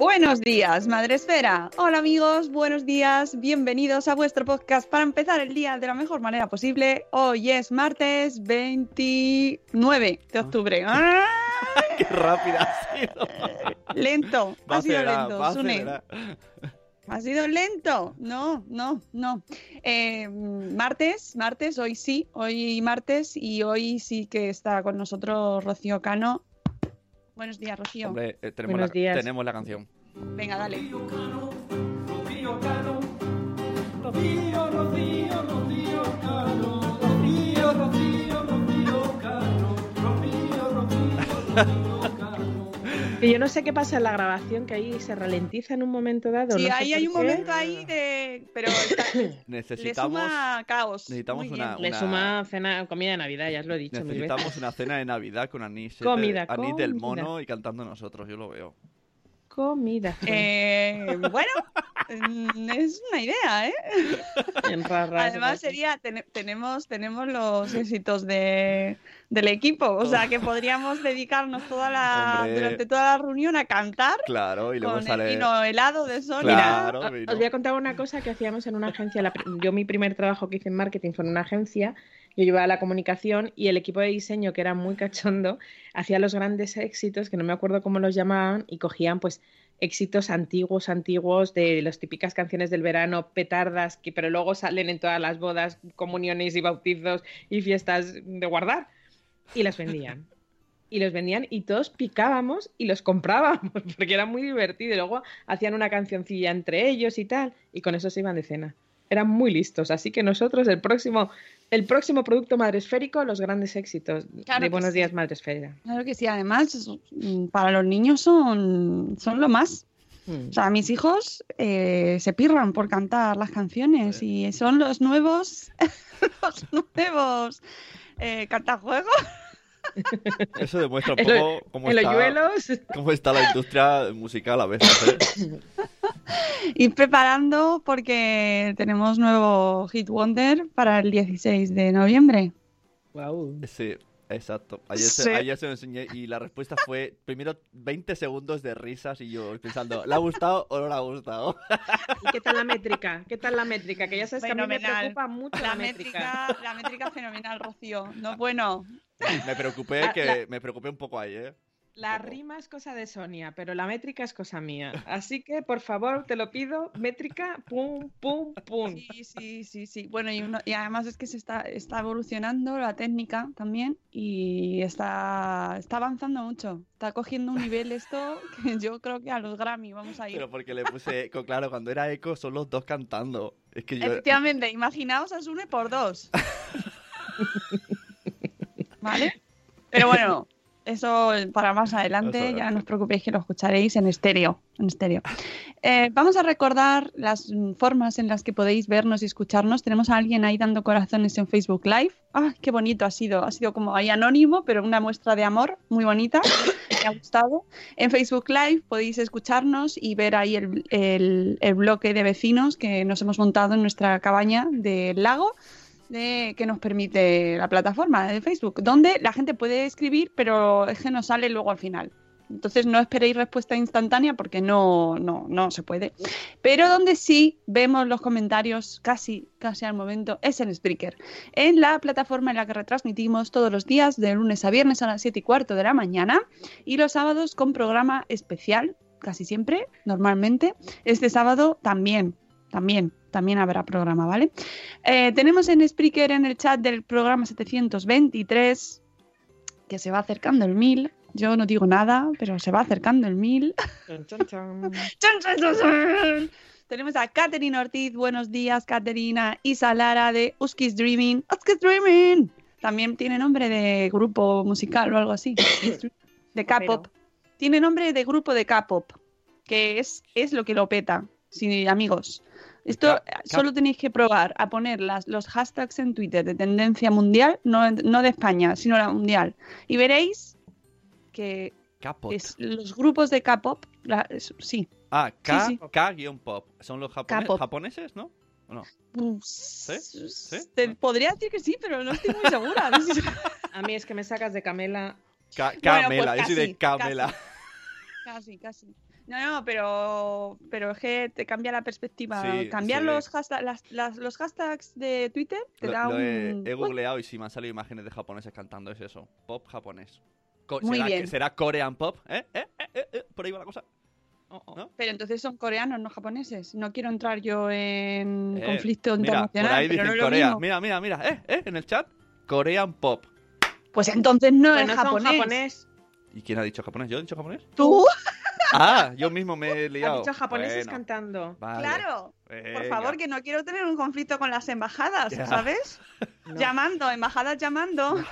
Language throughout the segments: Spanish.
Buenos días, Madre Esfera. Hola amigos, buenos días, bienvenidos a vuestro podcast para empezar el día de la mejor manera posible. Hoy es martes 29 de octubre. ¡Ay! Qué rápida ha sido. Lento, Va ha sido acelerar, lento, Sune. Ha sido lento. No, no, no. Eh, martes, martes, hoy sí, hoy martes y hoy sí que está con nosotros Rocío Cano. Buenos días, Rocío. Hombre, eh, tenemos, Buenos la, días. tenemos la canción. Venga, dale. Que yo no sé qué pasa en la grabación, que ahí se ralentiza en un momento dado. Sí, no ahí hay un qué. momento ahí de... Pero está- le Necesitamos, suma caos. necesitamos bien. una, Le una- suma cena, comida de Navidad, ya os lo he dicho necesitamos una cena de Navidad con anís, eh, Comida, anís del mono y cantando nosotros, yo lo veo. Comida. Eh, bueno, es una idea, ¿eh? En Además sería, tene- tenemos, tenemos los éxitos de, del equipo, o sea que podríamos dedicarnos toda la, Hombre. durante toda la reunión a cantar Claro, y luego con sale... el vino helado de Sonia. Claro, os voy a contar una cosa que hacíamos en una agencia. la yo mi primer trabajo que hice en marketing fue en una agencia. Yo llevaba la comunicación y el equipo de diseño, que era muy cachondo, hacía los grandes éxitos, que no me acuerdo cómo los llamaban, y cogían pues éxitos antiguos, antiguos, de las típicas canciones del verano, petardas, que pero luego salen en todas las bodas, comuniones y bautizos y fiestas de guardar, y las vendían. Y los vendían y todos picábamos y los comprábamos, porque era muy divertido. Y luego hacían una cancioncilla entre ellos y tal, y con eso se iban de cena. Eran muy listos, así que nosotros el próximo, el próximo producto madresférico, los grandes éxitos Claro de Buenos sí. Días Madresfera. Claro que sí, además para los niños son, son lo más. Mm. O sea, mis hijos eh, se pirran por cantar las canciones y son los nuevos, los nuevos eh, cantajuegos. Eso demuestra un poco cómo está, cómo está la industria musical a veces. ¿eh? Ir preparando porque tenemos nuevo Hit Wonder para el 16 de noviembre. Wow. Sí, exacto. Ayer, se- ayer se lo enseñé y la respuesta fue primero 20 segundos de risas y yo pensando, ¿le ha gustado o no le ha gustado? ¿Y qué tal la métrica? ¿Qué tal la métrica? Que ya sabes que a mí me preocupa mucho la, La métrica. métrica, la métrica fenomenal, Rocío. No, bueno, Me preocupé La- que la- me preocupé un poco ahí, ¿eh? La rima es cosa de Sonia, pero la métrica es cosa mía. Así que, por favor, te lo pido, métrica, pum, pum, pum. Sí, sí, sí, sí. Bueno, y, uno- y además es que se está, está evolucionando la técnica también y está, está avanzando mucho. Está cogiendo un nivel esto que yo creo que a los Grammy vamos a ir. Pero porque le puse eco, claro, cuando era eco son los dos cantando. Es que yo... Efectivamente, imaginaos a Sune por dos. ¿Vale? Pero bueno, Eso para más adelante, ya no os preocupéis que lo escucharéis en estéreo. En estéreo. Eh, vamos a recordar las formas en las que podéis vernos y escucharnos. Tenemos a alguien ahí dando corazones en Facebook Live. ¡Ah, qué bonito ha sido! Ha sido como ahí anónimo, pero una muestra de amor muy bonita. Me ha gustado. En Facebook Live podéis escucharnos y ver ahí el, el- el bloque de vecinos que nos hemos montado en nuestra cabaña del lago de, que nos permite la plataforma de Facebook, donde la gente puede escribir, pero es que no sale luego al final. Entonces no esperéis respuesta instantánea porque no, no, no se puede. Pero donde sí vemos los comentarios casi, casi al momento es en Spreaker, en la plataforma en la que retransmitimos todos los días de lunes a viernes a las 7 y cuarto de la mañana y los sábados con programa especial, casi siempre, normalmente. Este sábado también, también, también habrá programa, ¿vale? Eh, tenemos en Spreaker en el chat del programa 723 que se va acercando el 1000. Yo no digo nada, pero se va acercando el 1000. Chan, chan, chan. ¡Chan, chan, chan, chan! Tenemos a Katherine Ortiz, buenos días, Caterina. Isa Lara de Uski's Dreaming. Uski's Dreaming. También tiene nombre de grupo musical o algo así. De K-pop. Tiene nombre de grupo de K-pop, que es, es lo que lo peta. Sí, amigos. Esto solo tenéis que probar a poner las, los hashtags en Twitter de tendencia mundial, no, no de España, sino la mundial. Y veréis que es, los grupos de K-pop, sí, Ah, sí. K-pop. ¿Son los japone- K-pop. japoneses, no? ¿O no? ¿Sí? ¿Sí? Te podría decir que sí, pero no estoy muy segura. A mí es que me sacas de Camela. Ca- Bueno, Camela, pues yo soy de casi, Camela. Casi, casi. No, no, pero, pero es que te cambia la perspectiva. Sí, Cambiar sí. los, hashtag- las- las- los hashtags de Twitter te Lo, da lo he, un... he googleado y sí me han salido imágenes de japoneses cantando, es eso. Pop japonés. Co- Muy ¿será, bien. que- ¿Será Korean pop? ¿Eh? ¿Eh? ¿Eh? ¿Eh? ¿Eh? Por ahí va la cosa. ¿No? Pero entonces son coreanos, no japoneses. No quiero entrar yo en Eh, conflicto mira, internacional, por ahí pero dicen no es lo Corea. mismo. Mira, mira, mira. ¿Eh? ¿Eh? En el chat. Korean pop. Pues entonces no Pues es no son japonés. japonés. ¿Y quién ha dicho japonés? ¿Yo he dicho japonés? ¿Tú? Ah, yo mismo me he liado. dicho japoneses Bueno, cantando. vale. Claro. Por favor, que no quiero tener un conflicto con las embajadas, Ya. ¿sabes? Llamando, embajadas llamando.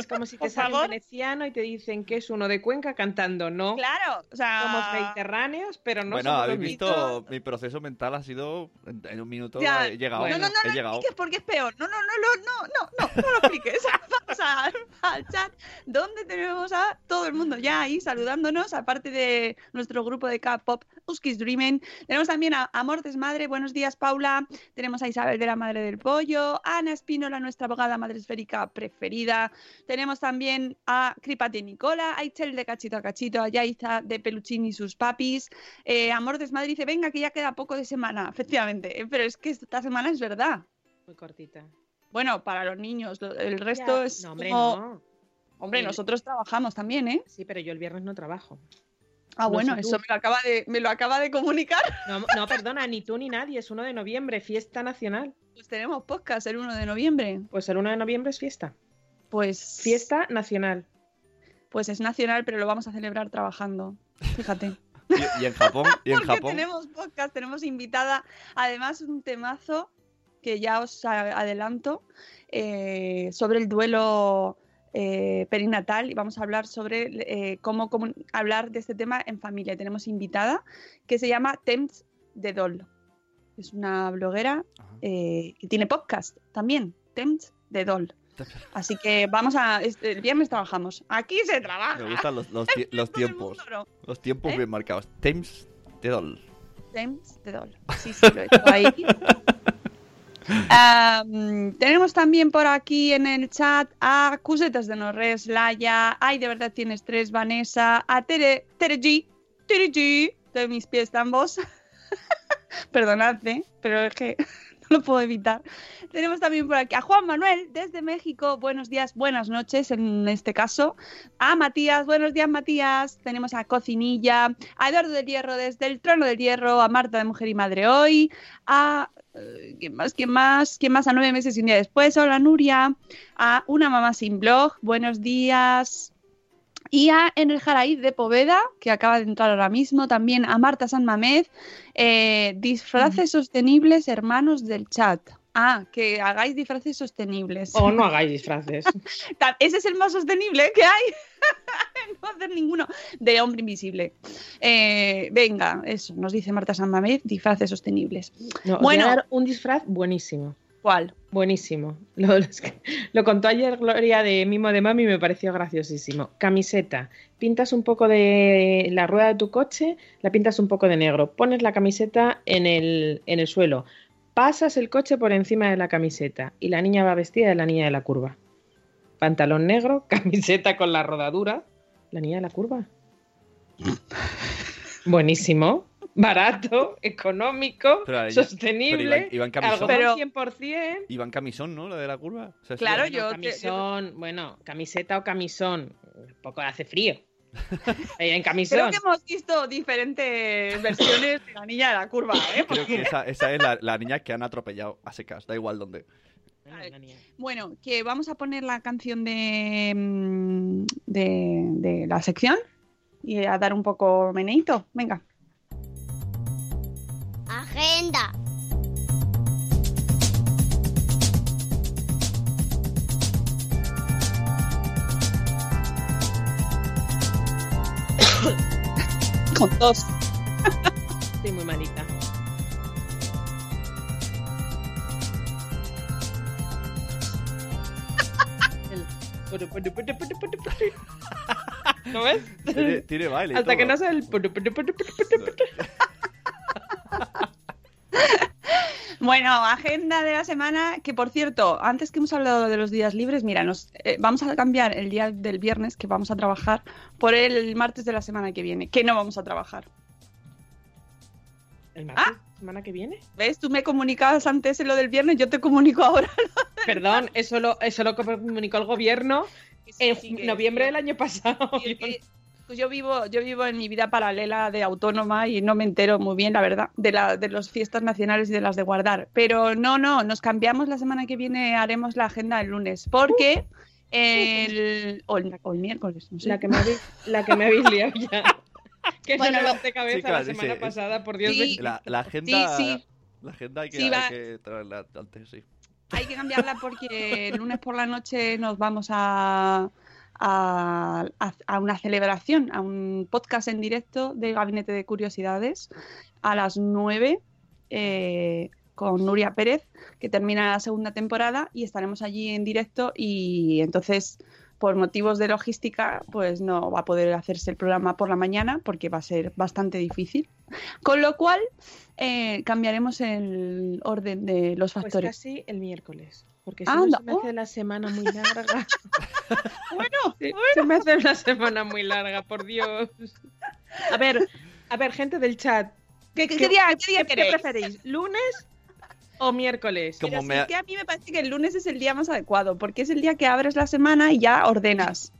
Es como si te sale un veneciano y te dicen que es uno de Cuenca cantando, ¿no? Claro, o sea... Somos mediterráneos, pero no bueno, somos habéis visto, mi proceso mental ha sido, en, en un minuto Ya, he llegado. No, no, no, he no llegado. expliques porque es peor. No, no, no, no, no, no, no, no lo expliques. Vamos al, al chat donde tenemos a todo el mundo ya ahí saludándonos, aparte de nuestro grupo de K-pop, Uskis Dreaming. Tenemos también a Amor Desmadre, buenos días, Paula. Tenemos a Isabel de la Madre del Pollo, a Ana Espínola, nuestra abogada madre esférica preferida. Tenemos también a Cripate Nicola, a Itzel de Cachito a Cachito, a Yaiza de Peluchín y sus papis. Eh, Amor Desmadre dice, venga, que ya queda poco de semana, efectivamente. eh, Pero es que esta semana es verdad. Muy cortita. Bueno, para los niños, el resto Ya. es. No, hombre, como- no. Hombre, El- nosotros trabajamos también, ¿eh? Sí, pero yo el viernes no trabajo. Ah, No bueno, sé eso me lo acaba de, me lo acaba de comunicar. No, no, perdona, ni tú ni nadie. Es 1 de noviembre, fiesta nacional. Pues tenemos podcast el 1 de noviembre. Pues el 1 de noviembre es fiesta. Pues. Fiesta nacional. Pues es nacional, pero lo vamos a celebrar trabajando. Fíjate. Y, y en Japón, y en Porque Japón. tenemos podcast, tenemos invitada. Además, un temazo que ya os adelanto eh, sobre el duelo eh, perinatal y vamos a hablar sobre eh, cómo, comun- hablar de este tema en familia. Tenemos invitada que se llama Temps de Dol. Es una bloguera eh, que tiene podcast también, Temps de Dol. Así que vamos a. este- El viernes trabajamos. Aquí se trabaja. Me gustan los, los, tie- los tiempos. ¿no? Los tiempos bien marcados. Temps de Dol. Temps de Dol. Sí, sí, lo he hecho ahí. Am, tenemos también por aquí en el chat a Cusetas de Norres, Laia, ay, de verdad tienes tres, Vanessa, a Tere, Tere G, de mis pies ambos. Perdonad, ¿eh? pero es que no lo puedo evitar. Tenemos también por aquí a Juan Manuel desde México. Buenos días, buenas noches en este caso. A Matías, buenos días Matías. Tenemos a Cocinilla, a Eduardo del Hierro desde el Trono del Hierro, a Marta de Mujer y Madre Hoy, a... eh, ¿Quién más? ¿Quién más? ¿Quién más? A nueve meses y un día después. Hola Nuria. A Una Mamá Sin Blog. Buenos días. Y a En el Jaraíz de Poveda, que acaba de entrar ahora mismo, también a Marta San Mamed, eh, disfraces sostenibles hermanos del chat. Ah, que hagáis disfraces sostenibles. O no hagáis disfraces. Ese es el más sostenible que hay. no hacer ninguno de hombre invisible. Eh, venga, eso, nos dice Marta San Mamés, disfraces sostenibles. No, os Bueno. voy a dar un disfraz buenísimo. Buenísimo. Lo, lo- lo contó ayer Gloria de Mimo de Mami y me pareció graciosísimo. Camiseta. Pintas un poco de la rueda de tu coche, la pintas un poco de negro. Pones la camiseta en el, en el suelo. Pasas el coche por encima de la camiseta y la niña va vestida de la niña de la curva. Pantalón negro, camiseta con la rodadura. La niña de la curva. Buenísimo. Barato, económico, Pero sostenible, pero en camisón. algodón Pero- 100%. Iban camisón, ¿no? Lo de la curva. O sea, sí, Claro, yo- Bueno, camisón, bueno, camiseta o camisón. Un poco hace frío. En camisón. Creo que hemos visto diferentes versiones de la niña de la curva, ¿eh? Creo que esa, esa es la, la niña que han atropellado a secas, da igual dónde. La. Bueno, que vamos a poner la canción de, mm, de, de la sección y a dar un poco meneito. Venga. Agenda. Con dos. Estoy muy malita. El- ¿No ves? Tiene, tiene baile. y Hasta que no sea el... Bueno, agenda de la semana, que por cierto, antes que hemos hablado de los días libres, mira, nos eh, vamos a cambiar el día del viernes que vamos a trabajar por el martes de la semana que viene, que no vamos a trabajar. ¿El martes? ¿Semana que viene? ¿Ves? Tú me comunicabas antes en lo del viernes, yo te comunico ahora. Perdón, eso lo, eso lo comunicó el gobierno en noviembre del año pasado. Y es que, pues yo vivo, yo vivo en mi vida paralela de autónoma y no me entero muy bien, la verdad, de, la, de las fiestas nacionales y de las de guardar. Pero no, no, nos cambiamos la semana que viene, haremos la agenda el lunes, porque el, o, el, o el miércoles, no sé. La que me habéis, la que me habéis liado ya. Que Bueno, no levanté cabeza chicas, la semana dice- pasada, por Dios. Sí. La, la agenda. Sí, sí. La agenda hay que, Sí, hay que traerla antes, sí. Hay que cambiarla porque el lunes por la noche nos vamos a, a, a- a una celebración, a un podcast en directo del Gabinete de Curiosidades a las 9 eh, con Nuria Pérez, que termina la segunda temporada y estaremos allí en directo y entonces por motivos de logística pues no va a poder hacerse el programa por la mañana porque va a ser bastante difícil. Con lo cual eh, cambiaremos el orden de los Pues factores. casi el miércoles. Porque si Anda, no se me oh. hace la semana muy larga. Bueno, Sí, Se me hace una semana muy larga, por Dios. A ver, a ver, gente del chat. ¿Qué, qué ¿Qué- día, qué día preferéis? ¿Lunes o miércoles? Como Pero me que a mí me parece que el lunes es el día más adecuado, porque es el día que abres la semana y ya ordenas.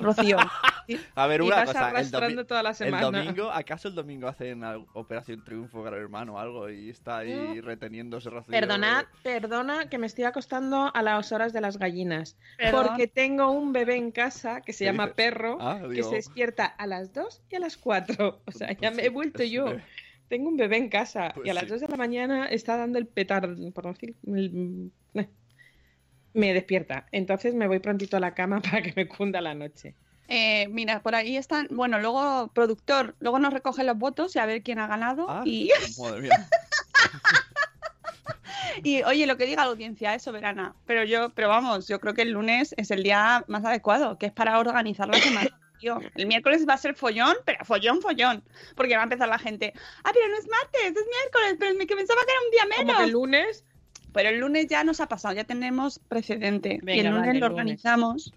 Rocío. A ver, Y una vas cosa. El, arrastrando domi- toda la el semana. domingo, ¿acaso el domingo hacen Operación Triunfo Gran Hermano o algo y está ahí reteniéndose Rocío? Perdonad, perdona que me estoy acostando a las horas de las gallinas. Perdón. Porque tengo un bebé en casa que se ¿Qué llama dices? Perro, Ah, que digo- se despierta a las 2 y a las 4. O sea, ya Pues me sí, he vuelto yo. bebé. Tengo un bebé en casa Pues y a las sí. 2 de la mañana está dando el petardo, por no decir. el- eh, Me despierta. Entonces me voy prontito a la cama para que me cunda la noche. Eh, mira, por ahí están. Bueno, luego, productor, luego nos recoge los votos y a ver quién ha ganado. Ah, Y, Madre mía. y, oye, lo que diga la audiencia es soberana. Pero yo, pero vamos, yo creo que el lunes es el día más adecuado, que es para organizar la semana. tío. El miércoles va a ser follón, pero follón, follón. Porque va a empezar la gente. Ah, pero no es martes, es miércoles, pero es que pensaba que era un día Como menos. que el lunes. Pero el lunes ya nos ha pasado, ya tenemos precedente. y el lunes vale, lo lunes. organizamos.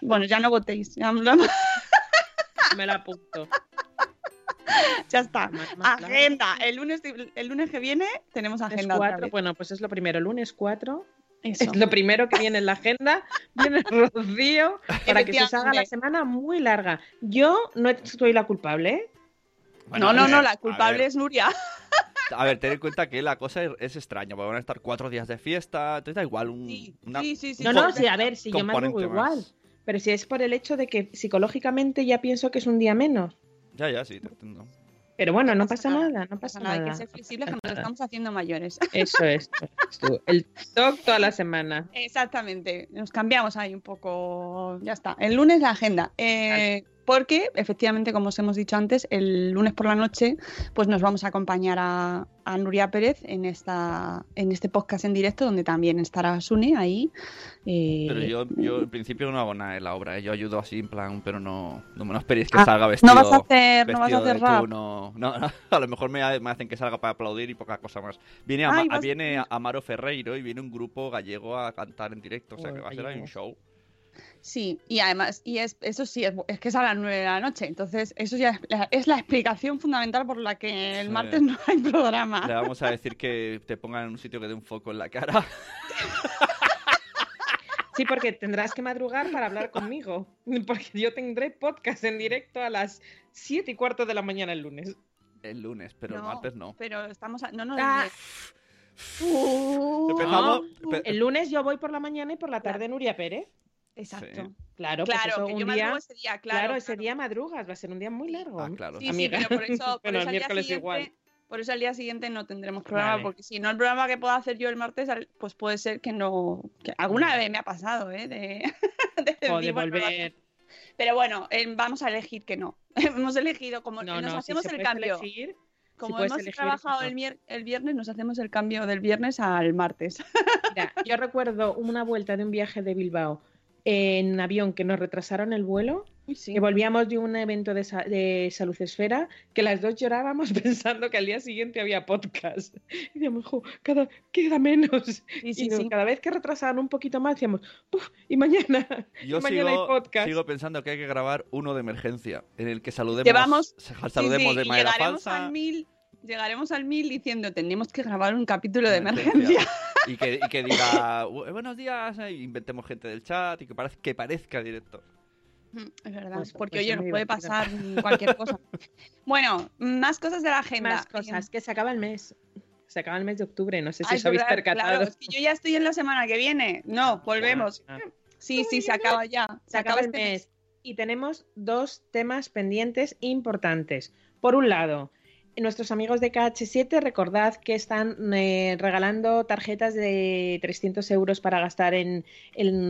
Bueno, ya no votéis, ya, Me la apunto. ya está. Más- más claro. Agenda. El lunes, el lunes que viene tenemos agenda. cuatro. Bueno, pues es lo primero. Lunes 4. Eso. Es lo primero que viene en la agenda. Viene Rocío para que se os haga la semana muy larga. Yo no soy la culpable, ¿eh? Bueno, no, a no, no, la culpable es Nuria. A ver, ten en cuenta que la cosa es, es extraña, porque van a estar cuatro días de fiesta, entonces da igual un... Sí, una- sí, sí, sí. No, un no, sí, a ver, si yo me hago más. igual. Pero si es por el hecho de que psicológicamente ya pienso que es un día menos. Ya, ya, sí, te entiendo. Pero bueno, no pasa nada, no pasa pasa nada. Hay que nada. ser flexibles, que nos estamos haciendo mayores. Eso es. tú. El TOC toda la semana. Exactamente, nos cambiamos ahí un poco, ya está. El lunes la agenda, eh, porque efectivamente, como os hemos dicho antes, el lunes por la noche pues nos vamos a acompañar a, a Nuria Pérez en, esta, en este podcast en directo, donde también estará Sune ahí. eh, Pero yo, yo en principio no hago nada en la obra, ¿eh? yo ayudo así en plan, pero no, no me no esperéis que Ah, salga no vestido. vas a hacer- no vas a hacer rap. No, no, a lo mejor me, me hacen que salga para aplaudir y poca cosa más. Viene, Ay, vas- viene Amaro Ferreiro y viene un grupo gallego a cantar en directo, o sea que va a ser ahí un show. Sí, y además, y es, eso sí, es, es que es a las 9 de la noche, entonces eso ya es la, es la explicación fundamental por la que el Sí. martes no hay programa. Le vamos a decir que te pongan en un sitio que dé un foco en la cara. Sí, porque tendrás que madrugar para hablar conmigo. Porque yo tendré podcast en directo a las 7 y cuarto de la mañana el lunes. El lunes, pero el martes no. Pero estamos. a- no, no, Ah. Uh, Empezamos- No, empe- el lunes yo voy por la mañana y por la tarde Nuria Pérez. Exacto. Sí. Claro, pues Claro, eso, que un yo día, madrugo ese día, claro, ese claro. día madrugas, va a ser un día muy largo. Ah, claro. Sí, sí, pero por eso, por Bueno, eso el al día miércoles siguiente, igual. por eso al día siguiente no tendremos programa, Vale. porque si no, el programa que pueda hacer yo el martes, pues puede ser que no. que alguna vez me ha pasado, ¿eh? De, O volver. Pero bueno, eh, vamos a elegir que no. hemos elegido, como No, nos no, hacemos el cambio. elegir, como hemos elegir, trabajado no. el, el viernes, nos hacemos el cambio del viernes al martes. Mira, yo recuerdo una vuelta de un viaje de Bilbao en avión que nos retrasaron el vuelo, sí. que volvíamos de un evento de, sa- de Salud Esfera, que las dos llorábamos pensando que al día siguiente había podcast. Y decíamos, "Jo, cada, queda menos. Sí, sí, y no- sí. cada vez que retrasaban un poquito más, decíamos, "Uf, y mañana, Yo y mañana hay sigo, podcast. sigo pensando que hay que grabar uno de emergencia, en el que saludemos, Llevamos- sa- saludemos Sí, sí, de y manera llegaremos falsa. al mil. Llegaremos al mil diciendo, tenemos que grabar un capítulo de Emergencia. Y que, y que diga, "Bu- buenos días, eh, inventemos gente del chat y que, parez- que parezca directo. Es verdad, Pues- porque pues oye, nos puede pasar mm, cualquier cosa. Bueno, más cosas de la agenda. Más cosas, que se acaba el mes. Se acaba el mes de octubre, no sé si Ay, os habéis verdad, percatado. claro, es que yo ya estoy en la semana que viene. No, volvemos. Ah, Sí, sí, se acaba ya. Se acaba el este mes. Y tenemos dos temas pendientes importantes. Por un lado, nuestros amigos de KH7, recordad que están eh, regalando tarjetas de 300 euros para gastar en,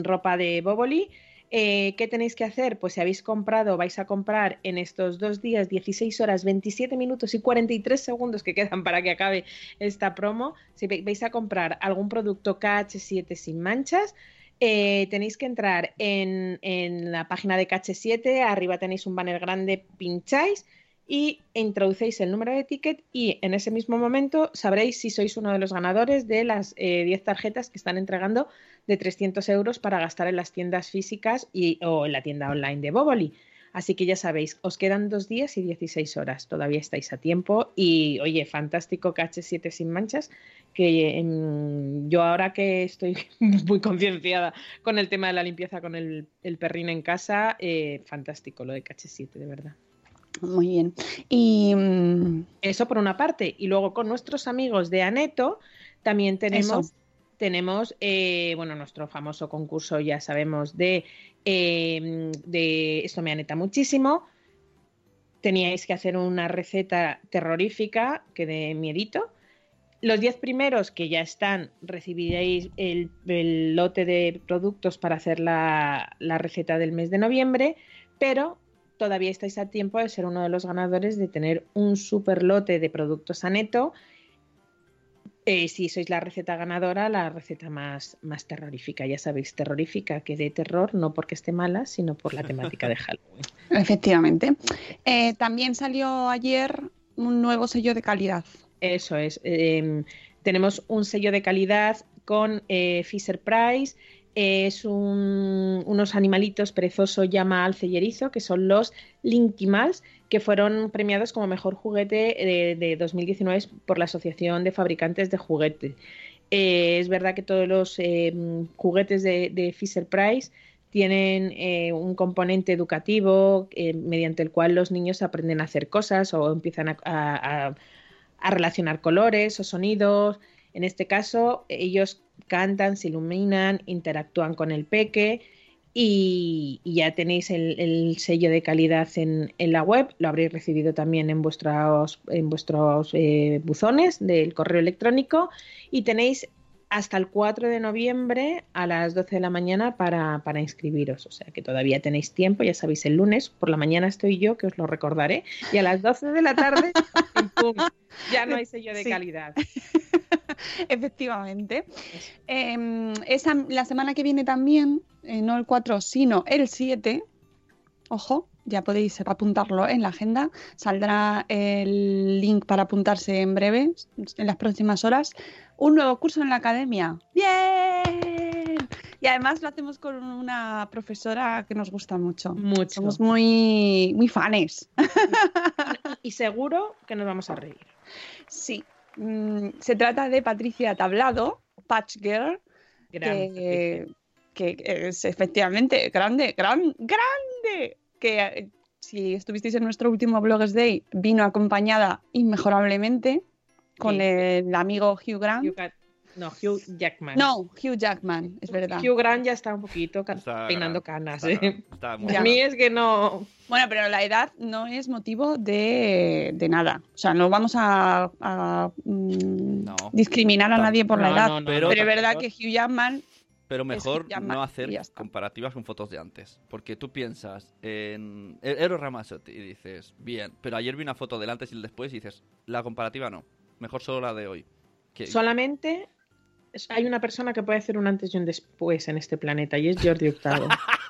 ropa de Boboli. Eh, ¿Qué tenéis que hacer? Pues si habéis comprado, vais a comprar en estos dos días 16 horas, 27 minutos y 43 segundos que quedan para que acabe esta promo. Si vais a comprar algún producto KH7 sin manchas, eh, tenéis que entrar en, en la página de KH7, arriba tenéis un banner grande, pincháis y introducéis el número de ticket y en ese mismo momento sabréis si sois uno de los ganadores de las eh, 10 tarjetas que están entregando de 300 euros para gastar en las tiendas físicas y, o en la tienda online de Boboli. Así que ya sabéis, os quedan dos días y 16 horas. Todavía estáis a tiempo. Y oye, fantástico KH7 sin manchas. Que em, yo ahora que estoy muy concienciada con el tema de la limpieza con el, perrín en casa, eh, fantástico lo de KH7, de verdad. Muy bien. Y mm, Eso por una parte. Y luego con nuestros amigos de Aneto también tenemos, Eso. tenemos eh, bueno, nuestro famoso concurso, ya sabemos, de, eh, de Esto me aneta muchísimo. Teníais que hacer una receta terrorífica que de miedito. Los 10 primeros que ya están, recibiréis el, el lote de productos para hacer la, la receta del mes de noviembre, pero todavía estáis a tiempo de ser uno de los ganadores de tener un super lote de productos a neto. Eh, si sois la receta ganadora, la receta más, más terrorífica, ya sabéis, terrorífica, que de terror, no porque esté mala, sino por la temática de Halloween. efectivamente. Eh, también salió ayer un nuevo sello de calidad. Eso es. eh, tenemos un sello de calidad con eh, Fisher Price. Es un- unos animalitos perezoso llama alce que son los Linkimals, que fueron premiados como mejor juguete de, de 2019 por la Asociación de Fabricantes de Juguetes. Eh, es verdad que todos los eh, juguetes de, Fisher Price tienen eh, un componente educativo mediante el cual los niños aprenden a hacer cosas o empiezan a- a relacionar colores o sonidos. En este caso, ellos cantan, se iluminan, interactúan con el peque Y, y ya tenéis el, el sello de calidad en, en la web, lo habréis recibido también en vuestros, en vuestros eh, buzones del correo electrónico y tenéis hasta el 4 de noviembre a las 12 de la mañana para, para inscribiros. O sea que todavía tenéis tiempo, ya sabéis, el lunes por la mañana estoy yo, que os lo recordaré, y a las 12 de la tarde, pum, ya no hay sello de Sí. calidad. Efectivamente. Eh, esa, la semana que viene también, eh, no el 4, sino el 7, ojo, ya podéis apuntarlo en la agenda, saldrá el link para apuntarse en breve, en las próximas horas, un nuevo curso en la academia. ¡Bien! Y además lo hacemos con una profesora que nos gusta mucho. Mucho. Somos muy, muy fanes. Y seguro que nos vamos a reír. Sí. Mm, se trata de Patricia Tablado, Patch Girl, Gran que, que es efectivamente grande, gran, grande. Que eh, si estuvisteis en nuestro último Bloggers Day, vino acompañada inmejorablemente con Sí. el amigo Hugh Grant. Hugh no, Hugh Jackman. No, Hugh Jackman, es verdad. Hugh Grant ya está un poquito Está- peinando canas. está- ¿eh? está muy A mí es que no. Bueno, pero la edad no es motivo de, de nada. O sea, no vamos a, a, mm, No. discriminar a nadie por la edad. no, no, Pero- pero es verdad que Hugh Jackman Pero mejor no hacer comparativas con fotos de antes. Porque tú piensas en E- Eros Ramazzotti y dices, bien, pero ayer vi una foto del antes y el después y dices, la comparativa no. Mejor solo la de hoy. Que- Solamente hay una persona que puede hacer un antes y un después en este planeta y es Jordi Hurtado.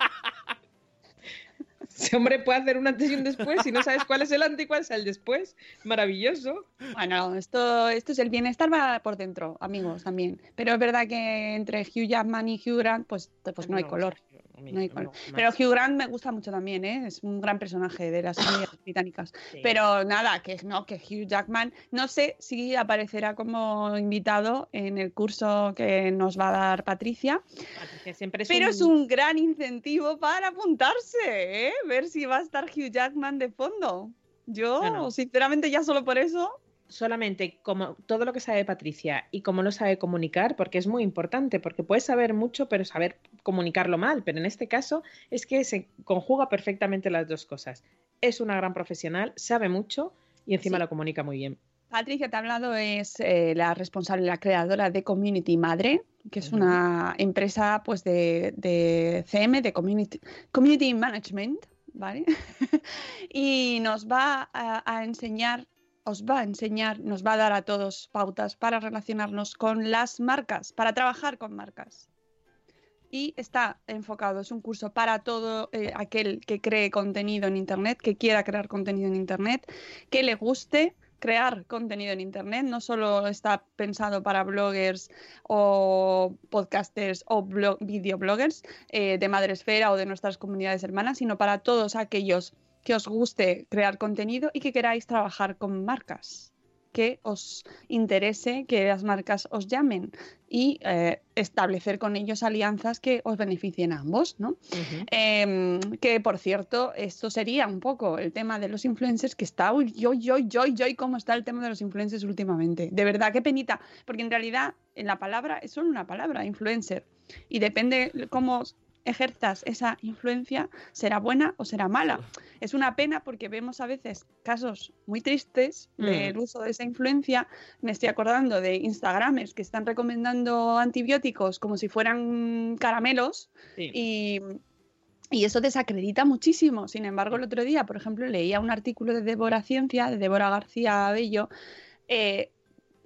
Ese hombre puede hacer un antes y un después si no sabes cuál es el antes y cuál es el después. Maravilloso. Bueno, esto, esto es el bienestar va por dentro, amigos, también. Pero es verdad que entre Hugh Jackman y Hugh Grant, pues, pues no hay color. No hay color. Pero Hugh Grant me gusta mucho también, ¿eh? Es un gran personaje de las series británicas. Sí. Pero nada, que no, que Hugh Jackman, no sé si aparecerá como invitado en el curso que nos va a dar Patricia, Patricia siempre es pero un- es un gran incentivo para apuntarse, ¿eh? Ver si va a estar Hugh Jackman de fondo. Yo, sinceramente, ya solo por eso, solamente como todo lo que sabe Patricia y cómo lo sabe comunicar, porque es muy importante, porque puedes saber mucho, pero saber comunicarlo mal. Pero en este caso es que se conjuga perfectamente las dos cosas. Es una gran profesional, sabe mucho y encima Sí. lo comunica muy bien. Patricia Tablado es eh, la responsable, la creadora de Community Madre, que es una empresa pues de, de CM, de Community, community Management, ¿vale? y nos va a, a enseñar, os va a enseñar, nos va a dar a todos pautas para relacionarnos con las marcas, para trabajar con marcas. Y está enfocado, es un curso para todo eh, aquel que cree contenido en Internet, que quiera crear contenido en Internet, que le guste crear contenido en Internet. No solo está pensado para bloggers o podcasters o blog, videobloggers eh, de Madresfera o de nuestras comunidades hermanas, sino para todos aquellos que os guste crear contenido y que queráis trabajar con marcas que os interese que las marcas os llamen y eh, establecer con ellos alianzas que os beneficien a ambos, ¿no? Em, que por cierto, esto sería un poco el tema de los influencers que está, uy, yo, yo, yo, yo, cómo está el tema de los influencers últimamente. De verdad, qué penita, porque en realidad en la palabra es solo una palabra, influencer, y depende cómo ejerzas esa influencia, será buena o será mala. Es una pena porque vemos a veces casos muy tristes del Mm. uso de esa influencia. Me estoy acordando de Instagramers que están recomendando antibióticos como si fueran caramelos Sí. y, y eso desacredita muchísimo. Sin embargo, el otro día, por ejemplo, leía un artículo de Débora Ciencia, de Débora García Bello, eh,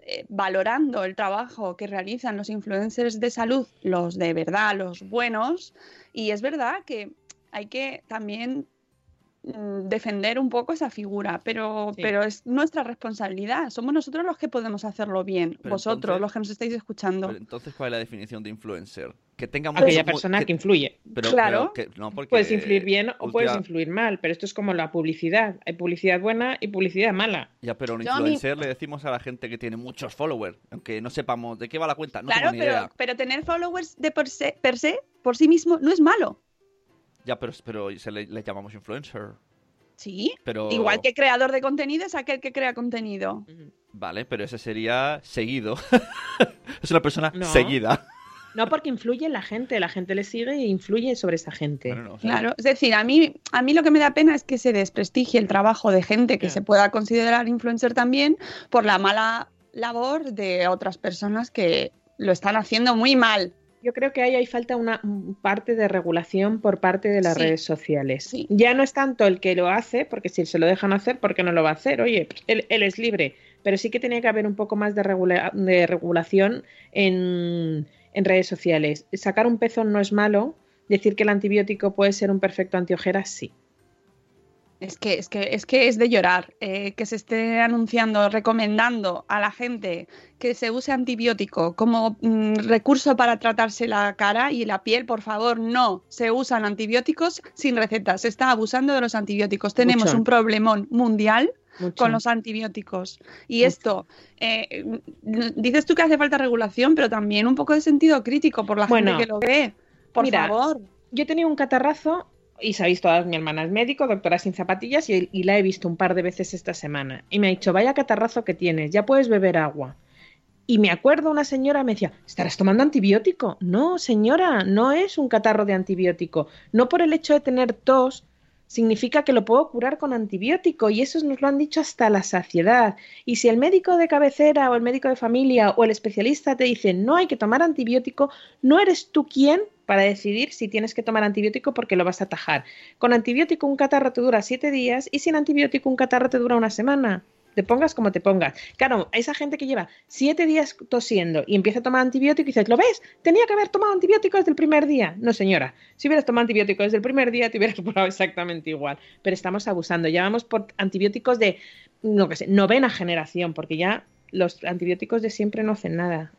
eh, valorando el trabajo que realizan los influencers de salud, los de verdad, los buenos, y es verdad que hay que también defender un poco esa figura, pero, Sí. pero es nuestra responsabilidad. Somos nosotros los que podemos hacerlo bien, Pero vosotros, entonces- los que nos estáis escuchando. Pero entonces, ¿cuál es la definición de influencer? Que tenga Aquella persona que influye. pero- Claro. pero que- no, porque Puedes influir bien o última- puedes influir mal, pero esto es como la publicidad. Hay publicidad buena y publicidad mala. Ya, pero un Yo a mí- influencer le decimos a la gente que tiene muchos followers, aunque no sepamos de qué va la cuenta, no claro, tengo ni pero, idea. pero tener followers de por se, per se, por sí mismo, no es malo. Ya, pero, pero se le, le llamamos influencer. Sí. Pero... Igual que creador de contenido es aquel que crea contenido. Vale, pero ese sería seguido. es una persona No. seguida. No, porque influye en la gente, la gente le sigue e influye sobre esa gente. Claro, es decir, a mí, a mí lo que me da pena es que se desprestigie el trabajo de gente que se pueda considerar influencer también por la mala labor de otras personas que lo están haciendo muy mal. Yo creo que ahí hay falta una parte de regulación por parte de las Sí. redes sociales. Ya no es tanto el que lo hace, porque si se lo dejan hacer, ¿por qué no lo va a hacer? Oye, él, él es libre, pero sí que tenía que haber un poco más de, regula- de regulación en, en redes sociales. Sacar un pezón no es malo, decir que el antibiótico puede ser un perfecto antiojeras, sí. Es que es, que, es, que es de llorar eh, que se esté anunciando, recomendando a la gente que se use antibiótico como mm, recurso para tratarse la cara y la piel. Por favor, no se usan antibióticos sin receta. Se está abusando de los antibióticos. Tenemos Mucho. un problemón mundial Mucho. con los antibióticos. Y esto, eh, dices tú que hace falta regulación, pero también un poco de sentido crítico por la Bueno, gente que lo ve. Por mira, favor. Yo tenía un catarrazo y sabéis todas, mi hermana es médico, doctora sin zapatillas y, la he visto un par de veces esta semana. Y me ha dicho, vaya catarrazo que tienes, ya puedes beber agua. Y me acuerdo una señora me decía, ¿estarás tomando antibiótico? No, señora, no es un catarro de antibiótico. No por el hecho de tener tos significa que lo puedo curar con antibiótico y eso nos lo han dicho hasta la saciedad. Y si el médico de cabecera o el médico de familia o el especialista te dice no hay que tomar antibiótico, no eres tú quien para decidir si tienes que tomar antibiótico porque lo vas a atajar. Con antibiótico un catarro te dura siete días y sin antibiótico un catarro te dura una semana. Te pongas como te pongas. Claro, esa gente que lleva siete días tosiendo y empieza a tomar antibiótico y dices, ¿lo ves? Tenía que haber tomado antibiótico desde el primer día. No, señora. Si hubieras tomado antibiótico desde el primer día, te hubieras curado exactamente igual. Pero estamos abusando. Ya vamos por antibióticos de, no que sé, novena generación, porque ya los antibióticos de siempre no hacen nada.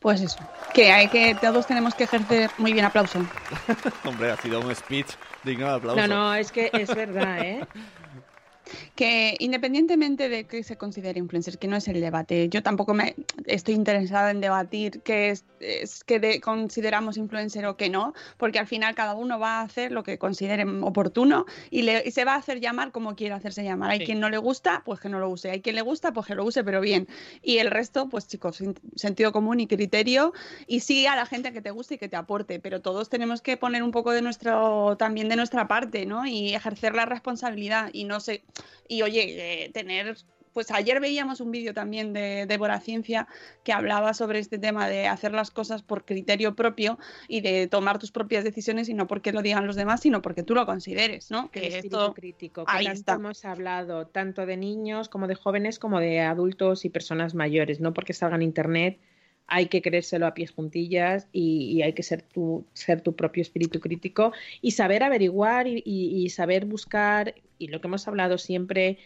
Pues eso, que hay que todos tenemos que ejercer muy bien aplauso. Hombre, ha sido un speech digno de aplauso. No, no, es que es verdad, ¿eh? que independientemente de que se considere influencer, que no es el debate, yo tampoco me estoy interesada en debatir qué es, es que de- consideramos influencer o que no, porque al final cada uno va a hacer lo que considere oportuno y, le- y se va a hacer llamar como quiera hacerse llamar. Hay Sí. quien no le gusta, pues que no lo use. Hay quien le gusta, pues que lo use, pero bien. Y el resto, pues chicos, sin- sentido común y criterio y sigue a la gente que te guste y que te aporte, pero todos tenemos que poner un poco de nuestro, también de nuestra parte, ¿no? Y ejercer la responsabilidad y no sé, y oye, eh, tener, pues ayer veíamos un vídeo también de Débora Ciencia que hablaba sobre este tema de hacer las cosas por criterio propio y de tomar tus propias decisiones y no porque lo digan los demás, sino porque tú lo consideres, ¿no? El Que espíritu esto crítico, que ahí está. hemos hablado tanto de niños como de jóvenes como de adultos y personas mayores, no porque salga en internet hay que creérselo a pies juntillas y, y hay que ser tu, ser tu propio espíritu crítico y saber averiguar y, y- y saber buscar y lo que hemos hablado siempre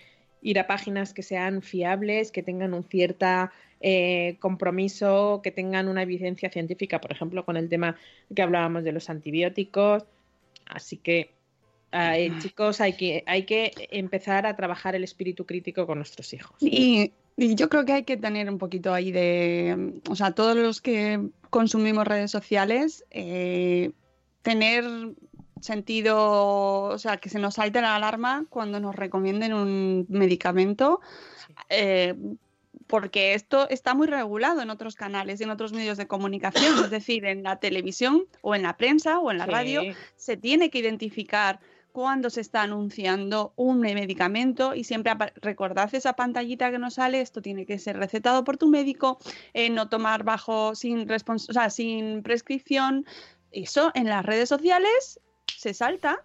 ir a páginas que sean fiables, que tengan un cierta eh, compromiso, que tengan una evidencia científica, por ejemplo, con el tema que hablábamos de los antibióticos. Así que Ah, eh, chicos, hay que, hay que empezar a trabajar el espíritu crítico con nuestros hijos. Y, y yo creo que hay que tener un poquito ahí de, o sea, todos los que consumimos redes sociales, eh, tener sentido, o sea, que se nos salte la alarma cuando nos recomienden un medicamento, eh, porque esto está muy regulado en otros canales y en otros medios de comunicación, es decir, en la televisión o en la prensa o en la Sí. radio, se tiene que identificar cuando se está anunciando un medicamento y siempre recordad esa pantallita que nos sale, esto tiene que ser recetado por tu médico, eh, no tomar bajo sin o sea, sin prescripción. Eso en las redes sociales se salta.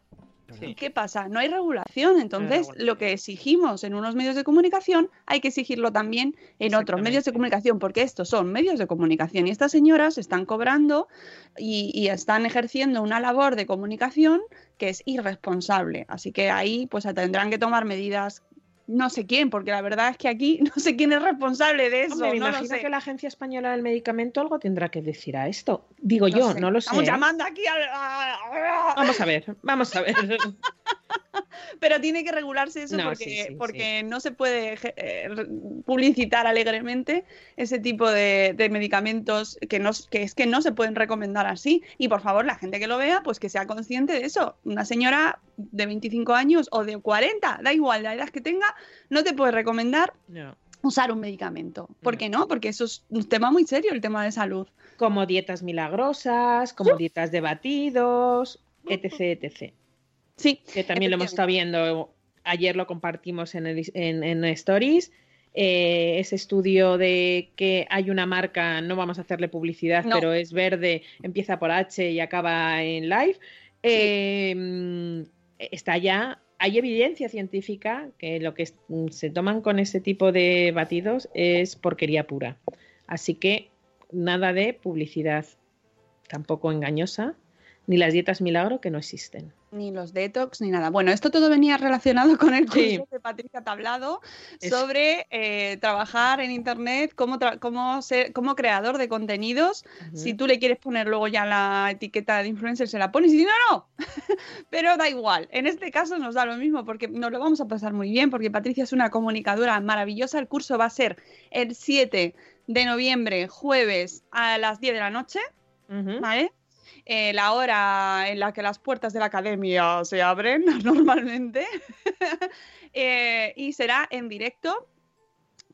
¿Y qué pasa? No hay regulación. Entonces, lo que exigimos en unos medios de comunicación hay que exigirlo también en otros medios de comunicación, porque estos son medios de comunicación y estas señoras están cobrando y, y están ejerciendo una labor de comunicación que es irresponsable. Así que ahí pues tendrán que tomar medidas. No sé quién, porque la verdad es que aquí no sé quién es responsable de eso. Hombre, me no lo imagino sé. que la Agencia Española del Medicamento algo tendrá que decir a esto. Digo No yo, sé. no lo sé. Estamos ¿eh? llamando aquí al- a- Vamos a ver, vamos a ver. Pero tiene que regularse eso No, porque, sí, sí, porque no se puede eh, publicitar alegremente ese tipo de, de medicamentos que, no, que es que no se pueden recomendar así. Y por favor, la gente que lo vea, pues que sea consciente de eso. Una señora de 25 años o de 40, da igual la edad que tenga, no te puede recomendar No. usar un medicamento. ¿Por qué no? Porque eso es un tema muy serio, el tema de salud. Como dietas milagrosas, como dietas de batidos, etc, etc. Sí. Que también lo hemos estado viendo, ayer lo compartimos en, el- en, en Stories. eh, ese estudio de que hay una marca, no vamos a hacerle publicidad, No. pero es verde, empieza por H y acaba en live. eh, mm, está ya, hay evidencia científica que lo que se toman con ese tipo de batidos es porquería pura. Así que nada de publicidad tampoco engañosa, ni las dietas milagro que no existen. Ni los detox, ni nada. Bueno, esto todo venía relacionado con el curso Sí. de Patricia Tablado Es- sobre eh, trabajar en Internet como, tra- como, ser, como creador de contenidos. Si tú le quieres poner luego ya la etiqueta de influencer, se la pones y si no, no. Pero da igual. En este caso nos da lo mismo porque nos lo vamos a pasar muy bien porque Patricia es una comunicadora maravillosa. El curso va a ser el 7 de noviembre, jueves a las 10 de la noche. ¿Vale? Eh, la hora en la que las puertas de la academia se abren normalmente. Eh, y será en directo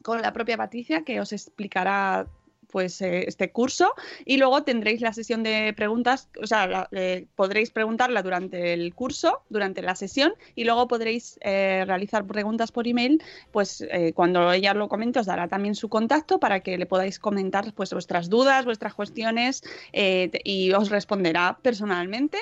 con la propia Patricia que os explicará pues eh, este curso y luego tendréis la sesión de preguntas, o sea, eh, podréis preguntarla durante el curso, durante la sesión y luego podréis eh, realizar preguntas por email, pues cuando ella lo comente os dará también su contacto para que le podáis comentar pues vuestras dudas, vuestras cuestiones y os responderá personalmente.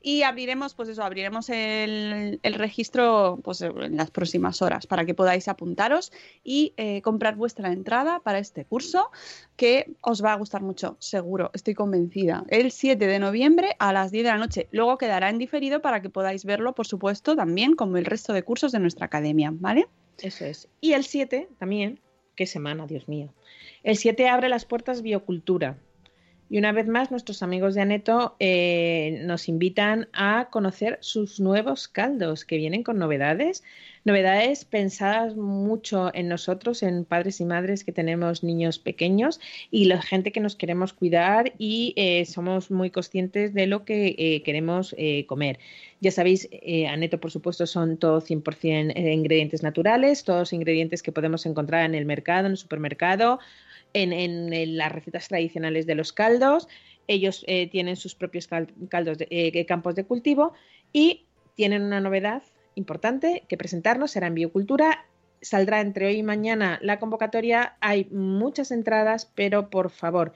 Y abriremos pues eso, abriremos el, el registro pues en las próximas horas para que podáis apuntaros y comprar vuestra entrada para este curso que os va a gustar mucho, seguro, estoy convencida. El 7 de noviembre a las 10 de la noche. Luego quedará en diferido para que podáis verlo, por supuesto, también como el resto de cursos de nuestra academia, ¿vale? Eso es. Y el 7 también, qué semana, Dios mío. El 7 abre las puertas Biocultura. Y una vez más, nuestros amigos de Aneto eh, nos invitan a conocer sus nuevos caldos que vienen con novedades. Novedades pensadas mucho en nosotros, en padres y madres que tenemos niños pequeños y la gente que nos queremos cuidar y eh, somos muy conscientes de lo que eh, queremos eh, comer. Ya sabéis, eh, Aneto, por supuesto, son todo 100% eh, ingredientes naturales, todos ingredientes que podemos encontrar en el mercado, en el supermercado, en, las recetas tradicionales de los caldos. Ellos eh, tienen sus propios cal- caldos de, eh, campos de cultivo y tienen una novedad importante que presentarnos, será en Biocultura. Saldrá entre hoy y mañana la convocatoria. Hay muchas entradas, pero por favor,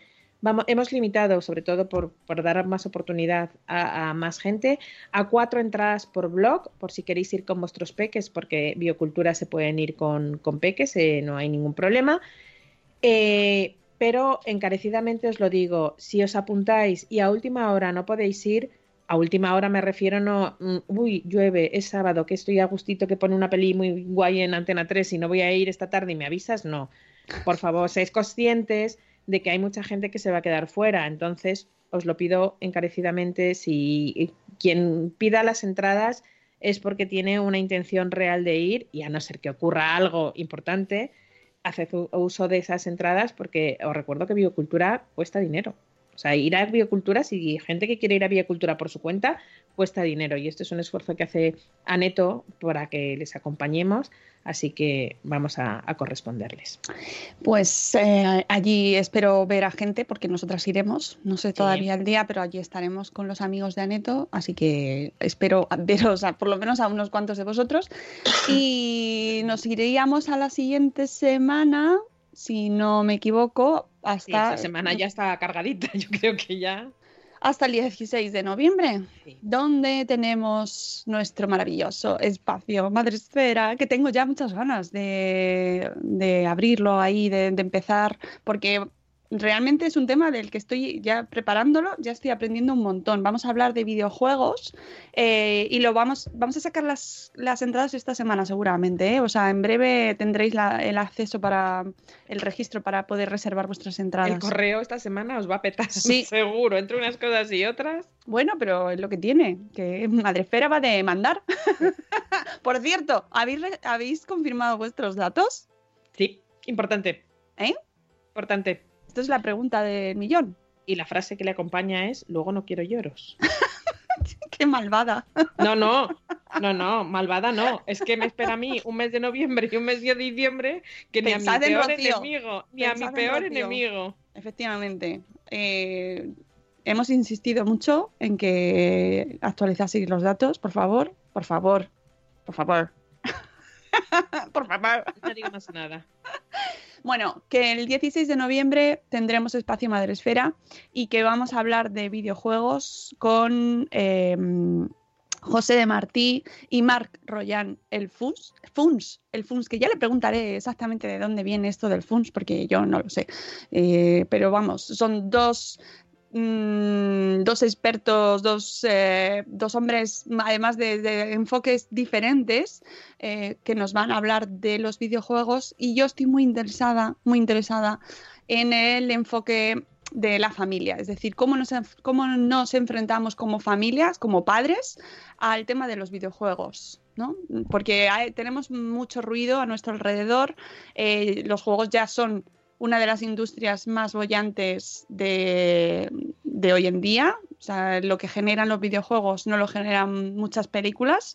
hemos limitado, sobre todo por, dar más oportunidad a, a más gente, a cuatro entradas por blog, por si queréis ir con vuestros peques, porque Biocultura se pueden ir con, con peques, eh, no hay ningún problema. Eh, pero encarecidamente os lo digo, si os apuntáis y a última hora no podéis ir, a última hora me refiero no, mm, uy, llueve, es sábado, que estoy a gustito que pone una peli muy guay en Antena 3 y no voy a ir esta tarde y me avisas, no. Por favor, seáis conscientes de que hay mucha gente que se va a quedar fuera, entonces os lo pido encarecidamente, si quien pida las entradas es porque tiene una intención real de ir y a no ser que ocurra algo importante, haced uso de esas entradas porque os recuerdo que biocultura cuesta dinero. O sea, ir a biocultura, si gente que quiere ir a biocultura por su cuenta, cuesta dinero. Y esto es un esfuerzo que hace Aneto para que les acompañemos. Así que vamos a, a corresponderles. Pues eh, allí espero ver a gente porque nosotras iremos, no sé todavía el día, pero allí estaremos con los amigos de Aneto, así que espero veros a, por lo menos a unos cuantos de vosotros y nos iríamos a la siguiente semana, si no me equivoco, Sí, hasta esta semana ya está cargadita. Yo creo que ya. hasta el 16 de noviembre, donde tenemos nuestro maravilloso espacio Madresfera, que tengo ya muchas ganas de, de abrirlo ahí, de, de empezar, porque realmente es un tema del que estoy ya preparándolo, ya estoy aprendiendo un montón. Vamos a hablar de videojuegos eh, y lo vamos, vamos a sacar las, las entradas esta semana seguramente. ¿eh? O sea, en breve tendréis la- el acceso para el registro para poder reservar vuestras entradas. El correo esta semana os va a petar, Sí. seguro, entre unas cosas y otras. Bueno, pero es lo que tiene, que Madrefera va de mandar. Por cierto, ¿habéis, ¿habéis confirmado vuestros datos? Sí, importante. ¿Eh? Importante. Esto es la pregunta del millón. Y la frase que le acompaña es: Luego no quiero lloros. Qué malvada. No, no. No, no, malvada no. Es que me espera a mí un mes de noviembre y un mes de diciembre que ni a mi peor enemigo, ni a mi peor enemigo. Efectivamente. Eh, hemos insistido mucho en que actualizaseis los datos, por favor, por favor, por favor. por favor. No digo más nada. Bueno, que el 16 de noviembre tendremos Espacio Madresfera y que vamos a hablar de videojuegos con eh, José de Martí y Marc Royan, el FUNS, FUNS, el FUNS, que ya le preguntaré exactamente de dónde viene esto del FUNS, porque yo no lo sé. Eh, pero vamos, son dos mm, dos expertos, dos, eh, dos hombres, además de, enfoques diferentes, eh, que nos van a hablar de los videojuegos. Y yo estoy muy interesada, muy interesada en el enfoque de la familia, es decir, cómo nos, cómo nos enfrentamos como familias, como padres, al tema de los videojuegos. ¿no? Porque tenemos mucho ruido a nuestro alrededor, eh, los juegos ya son una de las industrias más bollantes de, de hoy en día. O sea, lo que generan los videojuegos no lo generan muchas películas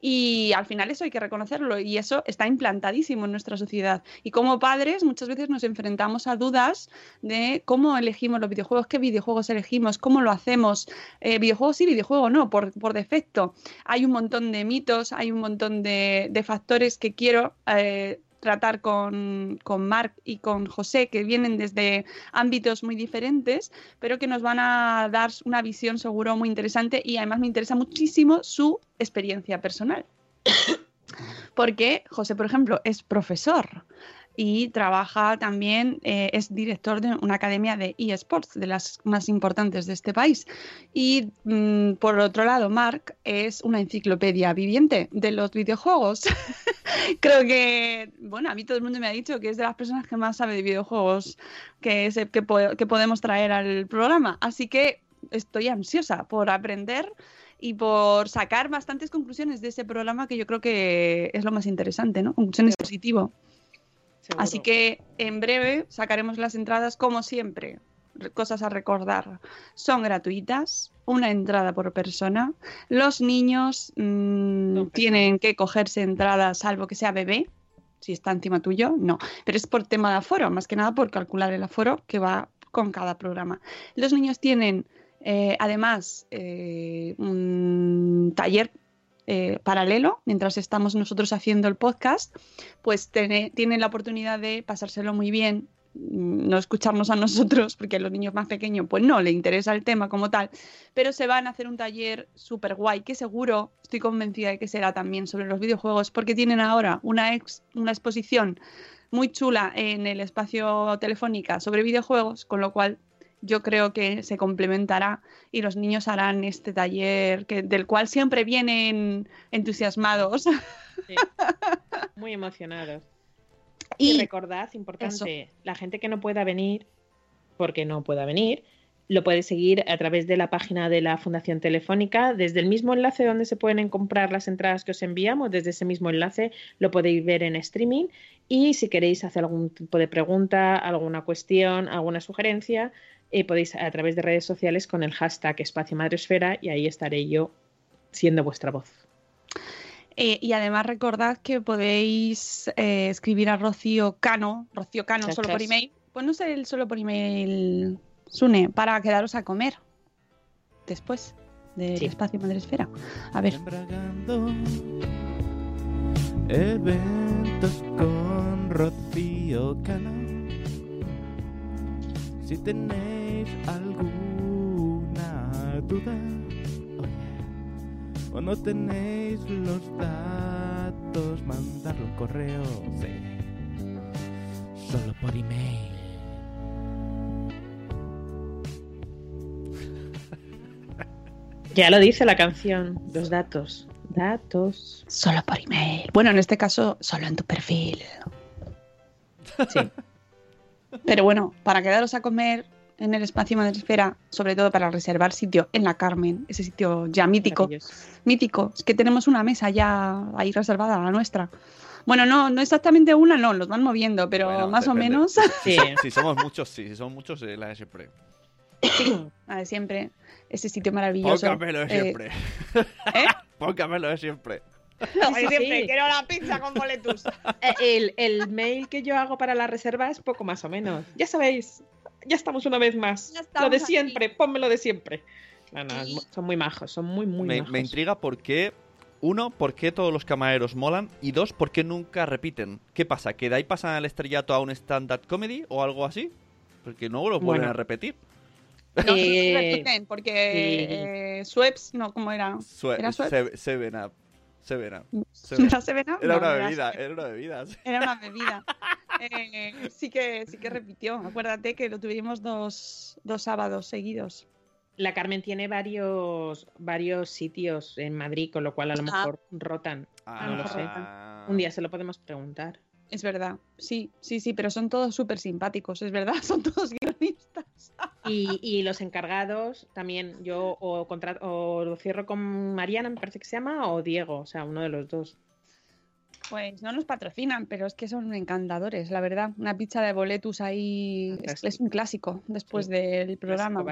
y al final eso hay que reconocerlo y eso está implantadísimo en nuestra sociedad. Y como padres muchas veces nos enfrentamos a dudas de cómo elegimos los videojuegos, qué videojuegos elegimos, cómo lo hacemos, eh, videojuegos sí, videojuego no, por, por defecto. Hay un montón de mitos, hay un montón de, de factores que quiero eh, tratar con, con Marc y con José, que vienen desde ámbitos muy diferentes, pero que nos van a dar una visión seguro muy interesante y además me interesa muchísimo su experiencia personal. Porque José, por ejemplo, es profesor y trabaja también, eh, es director de una academia de eSports, de las más importantes de este país. Y mm, por otro lado, Mark es una enciclopedia viviente de los videojuegos. Creo que, bueno, a mí todo el mundo me ha dicho que es de las personas que más sabe de videojuegos que, se- que, po- que podemos traer al programa. Así que estoy ansiosa por aprender y por sacar bastantes conclusiones de ese programa que yo creo que es lo más interesante, ¿no? Conclusiones positivo. Así que en breve sacaremos las entradas como siempre. Re- Cosas a recordar. Son gratuitas, una entrada por persona. Los niños mm, tienen que cogerse entradas salvo que sea bebé. Si está encima tuyo, no. Pero es por tema de aforo, más que nada por calcular el aforo que va con cada programa. Los niños tienen eh, además eh, un taller eh, paralelo, mientras estamos nosotros haciendo el podcast, pues tiene- tienen la oportunidad de pasárselo muy bien, mm, no escucharnos a nosotros, porque a los niños más pequeños pues no le interesa el tema como tal, pero se van a hacer un taller súper guay, que seguro, estoy convencida de que será también sobre los videojuegos, porque tienen ahora una, ex- una exposición muy chula en el espacio telefónica sobre videojuegos, con lo cual yo creo que se complementará y los niños harán este taller que, del cual siempre vienen entusiasmados. Sí. Muy emocionados. Y, recordad, importante, la gente que no pueda venir, porque no pueda venir, lo puede seguir a través de la página de la Fundación Telefónica, desde el mismo enlace donde se pueden comprar las entradas que os enviamos, desde ese mismo enlace lo podéis ver en streaming y si queréis hacer algún tipo de pregunta, alguna cuestión, alguna sugerencia, eh, podéis a través de redes sociales con el hashtag Espacio Madresfera y ahí estaré yo siendo vuestra voz. Eh, y además recordad que podéis eh, escribir a Rocío Cano, Rocío Cano solo por email. Pues no sé el solo por email, Sune, para quedaros a comer después del Sí. espacio Madresfera. A ver. Eventos con Rocío Cano. Si tenéis alguna duda o no tenéis los datos, mandarlo un correo, sí. Solo por email. Ya lo dice la canción, los datos. Datos. Solo por email. Bueno, en este caso, solo en tu perfil. Sí. Pero bueno, para quedaros a comer en el espacio Madresfera, sobre todo para reservar sitio en la Carmen, ese sitio ya mítico. Mítico. Es que tenemos una mesa ya ahí reservada, la nuestra. Bueno, no, no exactamente una, no, los van moviendo, pero Bueno, más o menos. Son- si somos muchos, sí. Si somos muchos, eh, la de siempre. La de siempre. Ese sitio maravilloso. Póngamelo de Eh, siempre. ¿eh? Póngamelo de siempre. Sí, sí, siempre, sí. quiero la pizza con boletus. Eh, El, el mail que yo hago para la reserva es poco más o menos. Ya sabéis, ya estamos una vez más. Lo de aquí. siempre, pónmelo de siempre. No, no, Y- son muy majos, son muy, muy me, majos. me intriga por qué, uno, por qué todos los camareros molan y dos, por qué nunca repiten. ¿Qué pasa? ¿Que de ahí pasan al estrellato a un stand-up comedy o algo así? Porque no los vuelven Bueno. a repetir. No, Eh, repiten, porque eh, Schweppes, no, ¿cómo era? Seven Up. Seven Up. ¿No Seven Up. era? Era No, una era bebida, Schweppes. era una bebida. sí. Era una bebida. Eh, sí, que, sí que repitió. Acuérdate que lo tuvimos dos, dos sábados seguidos. La Carmen tiene varios, varios sitios en Madrid, con lo cual a lo Ah. mejor rotan. Ah, no lo sé. Un día se lo podemos preguntar. Es verdad. Sí, sí, sí, pero son todos súper simpáticos, es verdad. Son todos guionistas. Y, y los encargados también, yo o, contra- o lo cierro con Mariana, me parece que se llama, o Diego, o sea, uno de los dos. Pues no nos patrocinan, pero es que son encantadores, la verdad. Una pizza de boletus ahí es, un clásico después Sí, del programa.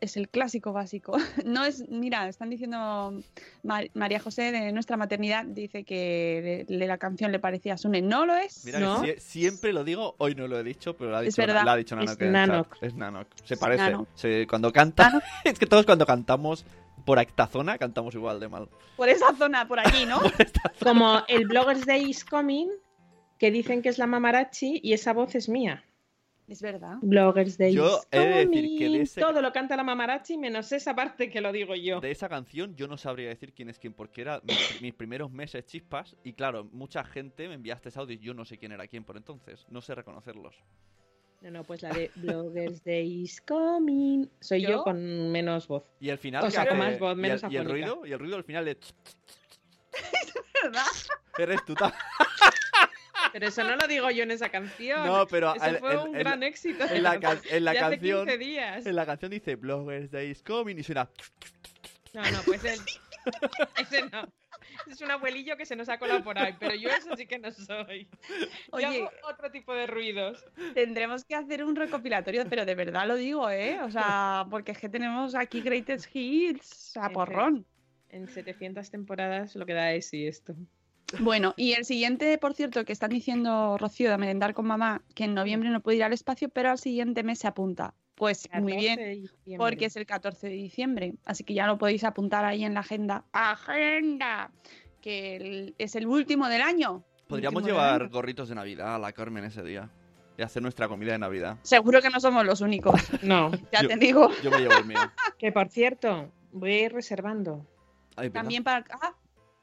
Es el clásico básico. No es, mira, están diciendo Mar- María José de nuestra maternidad dice que de, de la canción le parecía a Sune. No lo es. Mira, ¿No? que sie- siempre lo digo, hoy no lo he dicho, pero lo ha Es dicho, verdad, la ha dicho es Nanok chat. Nanok. Es Nanok. Se parece. Nanok. Se- cuando canta, es que todos cuando cantamos por esta zona cantamos igual de mal. Por esa zona, por aquí, ¿no? Como el Bloggers Day is Coming, que dicen que es la mamarachi y esa voz es mía. Es verdad. Bloggers Day Yo is he de decir que de coming. ese- Todo lo canta la mamarachi menos esa parte que lo digo yo. De esa canción yo no sabría decir quién es quién, porque era mis, mis primeros meses chispas y claro, mucha gente me enviaste ese audio y yo no sé quién era quién por entonces, no sé reconocerlos. No, no, pues la de Bloggers Day is Coming. Soy yo, ¿Yo? con menos voz. Y al final... O sea, con más voz, y menos el, y el ruido, y el ruido al final de... ¿Verdad? Eres tú Pero eso no lo digo yo en esa canción. No, pero eso al- fue en- un en- gran éxito. en la, can- en la de hace canción 15 días. en la canción dice Bloggers Day is coming y suena No, no, pues él. Ese no. Es un abuelillo que se nos ha colado por ahí, pero yo eso sí que no soy. Oye. Yo hago otro tipo de ruidos. Tendremos que hacer un recopilatorio, pero de verdad lo digo, ¿eh? O sea, porque es que tenemos aquí Greatest Hits a porrón. En 700 temporadas lo que da es sí esto. Bueno, y el siguiente, por cierto, que están diciendo Rocío de merendar con mamá, que en noviembre no puede ir al espacio, pero al siguiente mes se apunta. Pues muy 14 bien, porque es el 14 de diciembre, así que ya lo podéis apuntar ahí en la agenda. ¡Agenda! Que el- es el último del año. Podríamos Último llevar año. gorritos de Navidad a la Carmen ese día y hacer nuestra comida de Navidad. Seguro que no somos los únicos, No, ya Yo- te digo. Yo me llevo el mío. que por cierto, voy a ir reservando. También para... Ah,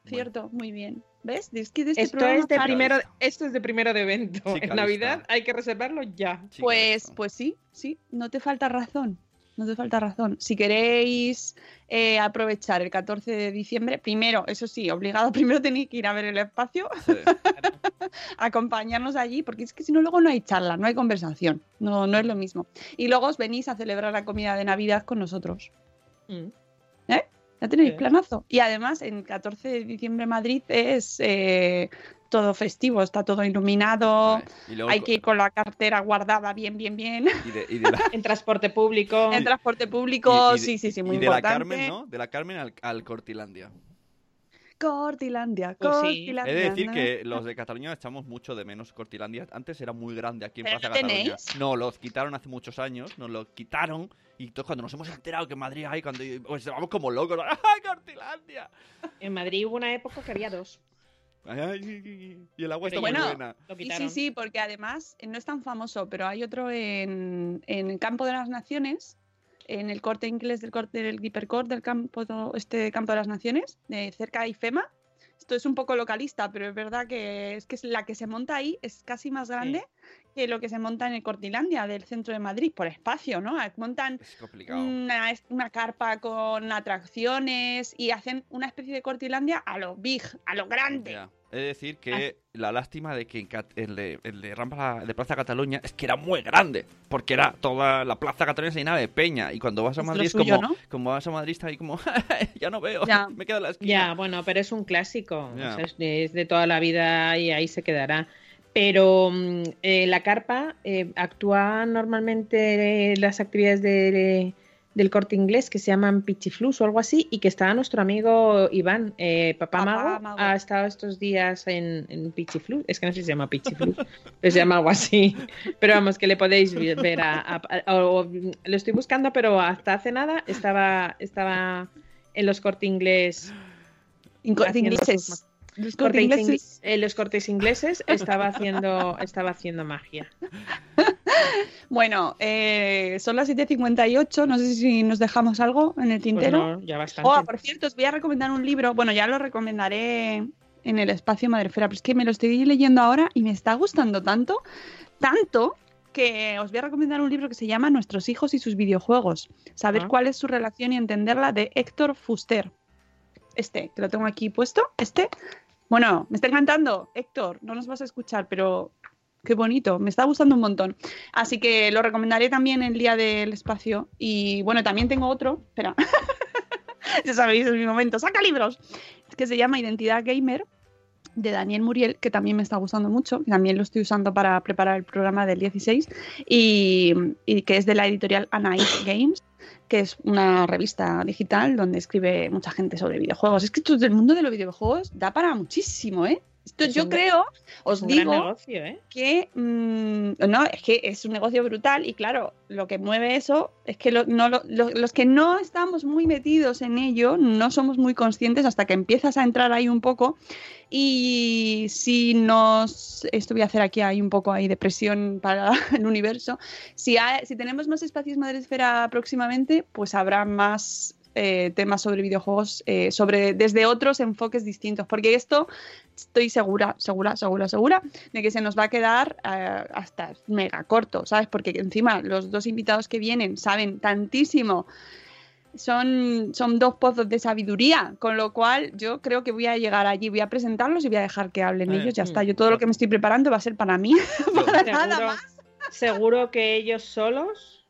cierto, muy bien. ¿Ves? Es que de este Esto es, de primero, esto es de primero de evento. Chica en Navidad lista. hay que reservarlo ya. Chica Pues, esto. pues sí, sí, no te falta razón. No te falta razón. Si queréis eh, aprovechar el 14 de diciembre, primero, eso sí, obligado, primero tenéis que ir a ver el espacio, Sí. acompañarnos allí, porque es que si no, luego no hay charla, no hay conversación. No, no es lo mismo. Y luego os venís a celebrar la comida de Navidad con nosotros. Mm. Ya tenéis Sí. planazo. Y además, en 14 de diciembre Madrid es eh, todo festivo, está todo iluminado. Vale. Y luego Hay que ir con la cartera guardada bien, bien, bien. y de, y de la, En transporte público. En transporte público, y- y de- sí, sí, sí, muy y de la importante. Carmen, ¿no? De la Carmen al, al Cortilandia. Cortilandia, Pues sí. Cortilandia. He de decir que los de Cataluña echamos mucho de menos Cortilandia. Antes era muy grande aquí en ¿Pero Plaza no Cataluña. tenéis? No, los quitaron hace muchos años, nos lo quitaron. Y todos cuando nos hemos enterado que en Madrid hay, cuando pues vamos como locos, ¡ay, Cortilandia! En Madrid hubo una época que había dos. Ay, ay, y el agua está Bueno, muy buena. Lo Sí, sí, sí, porque además eh, no es tan famoso, pero hay otro en, en el campo de las naciones, en el corte inglés del corte del hipercort del campo, este campo de las naciones, de cerca de IFEMA. Esto es un poco localista, pero es verdad que es que la que se monta ahí es casi más grande que lo que se monta en el Cortilandia del centro de Madrid, por espacio, ¿no? Montan Es una, una carpa con atracciones y hacen una especie de Cortilandia a lo big, a lo grande. Ya. He de decir Ah. que la lástima de que en el de, el de Rampa de Plaza Cataluña es que era muy grande, porque era toda la Plaza Cataluña se llenaba de peña y cuando vas a Es Madrid es suyo, como, ¿no? como vas a Madrid está ahí como ya no veo, Ya. me quedo en la esquina. Ya, bueno, pero es un clásico. o Ya. sea, es, de, es de toda la vida y ahí se quedará. Pero mm, eh, la carpa eh, actúa normalmente eh, las actividades de, del corte inglés que se llaman Pichiflus o algo así y que estaba nuestro amigo Iván, eh, papá, Papá Mago, Mago. ha estado estos días en, en Pichiflus, es que no sé si se llama Pichiflus, pero se llama algo así, pero vamos, que le podéis ver a, a- a- o- o- lo estoy buscando, pero hasta hace nada estaba, estaba en los corte inglés. Inco- haciendo ingleses. Los corte cortes ingleses. ingles- en los cortes ingleses estaba haciendo, estaba haciendo magia. Bueno, eh, son las 7.58, no sé si nos dejamos algo en el tintero. Pues no, ya bastante. Oh, por cierto, os voy a recomendar un libro. Bueno, ya lo recomendaré en el espacio Madrefera, pero es que me lo estoy leyendo ahora y me está gustando tanto, tanto que os voy a recomendar un libro que se llama Nuestros hijos y sus videojuegos. Saber Ah. cuál es su relación y entenderla de Héctor Fuster. Este, que lo tengo aquí puesto. Este. Bueno, me está encantando, Héctor. No nos vas a escuchar, pero qué bonito. Me está gustando un montón. Así que lo recomendaré también el día del espacio. Y bueno, también tengo otro. Espera. ya sabéis, es mi momento. ¡Saca libros! Que se llama Identidad Gamer de Daniel Muriel, que también me está gustando mucho. También lo estoy usando para preparar el programa del 16. Y, que es de la editorial Anais Games que es una revista digital donde escribe mucha gente sobre videojuegos. Es que esto del mundo de los videojuegos da para muchísimo, ¿eh? Esto Es yo un- creo, os digo, negocio, ¿eh? que mm, no, es que es un negocio brutal y claro, lo que mueve eso es que lo- no, lo- lo- los que no estamos muy metidos en ello no somos muy conscientes hasta que empiezas a entrar ahí un poco y si nos, esto voy a hacer aquí hay un poco ahí de presión para el universo, si, hay- si tenemos más espacios Madresfera próximamente, pues habrá más eh, temas sobre videojuegos, eh, sobre desde otros enfoques distintos, porque esto estoy segura, segura, segura, segura de que se nos va a quedar eh, hasta mega corto, ¿sabes? Porque encima los dos invitados que vienen saben tantísimo. Son, son dos pozos de sabiduría, con lo cual yo creo que voy a llegar allí, voy a presentarlos y voy a dejar que hablen Eh, ellos. Ya mm. está. Yo todo lo que me estoy preparando va a ser para mí. para nada Seguro, más. seguro que ellos solos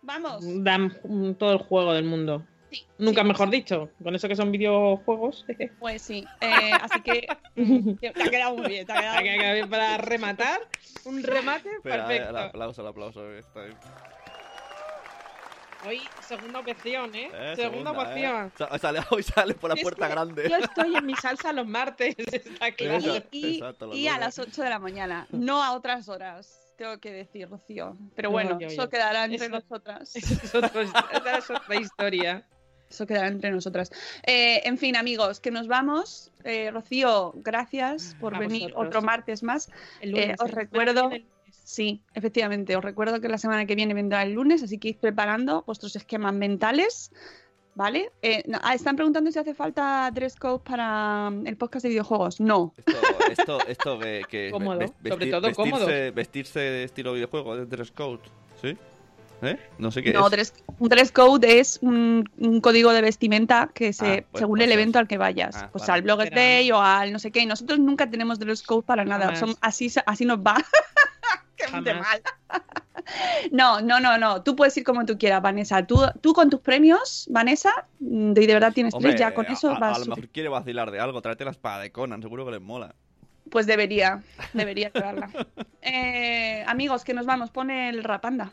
Vamos. dan todo el juego del mundo. Sí, Nunca sí, mejor dicho, con eso que son videojuegos. Pues sí. Eh, así que te ha quedado muy bien. Te ha quedado bien para rematar. Un remate Espera, eh, perfecto. el aplauso, el aplauso. está ahí. Hoy, segunda opción, ¿eh? Eh, segunda, opción. eh. Sa- sale- hoy sale por la Es puerta grande. Yo estoy en mi salsa los martes, está claro. Eso. y, Exacto, los y a las 8 de la mañana, no a otras horas, tengo que decir, Rocío. Pero No, bueno, yo, eso quedará entre Eso- nosotras. Eso es, otro- esa es otra historia. Eso quedará entre nosotras. Eh, en fin, amigos, que nos vamos. Eh, Rocío, gracias por A venir vosotros. otro martes más. El Eh, lunes, os ¿eh? recuerdo, Viene el lunes. sí, efectivamente, os recuerdo que la semana que viene vendrá el lunes, así que id preparando vuestros esquemas mentales. ¿Vale? Eh, no, ah, están preguntando si hace falta dress code para mm, el podcast de videojuegos. No. Esto, esto, esto que, que Cómodo, ves- sobre vestir- todo vestirse, cómodo. vestirse de estilo videojuego, de dress code, ¿sí? ¿Eh? No sé qué No, es. dress- un dress code es un, un código de vestimenta que se, Ah, pues, según pues el evento al que vayas. Ah, pues vale. al Blogger. Day o al no sé qué. Y nosotros nunca tenemos dress code para nada. Son- así, así nos va. Qué de mal. No, no, no, no. Tú puedes ir como tú quieras, Vanessa. Tú, tú con tus premios, Vanessa, y de verdad tienes Hombre, tres, ya con eso a, a vas. lo mejor quiere vacilar de algo, tráete la espada de Conan, seguro que les mola. Pues debería, debería llevarla. Eh, amigos, que nos vamos. Pone el rapanda.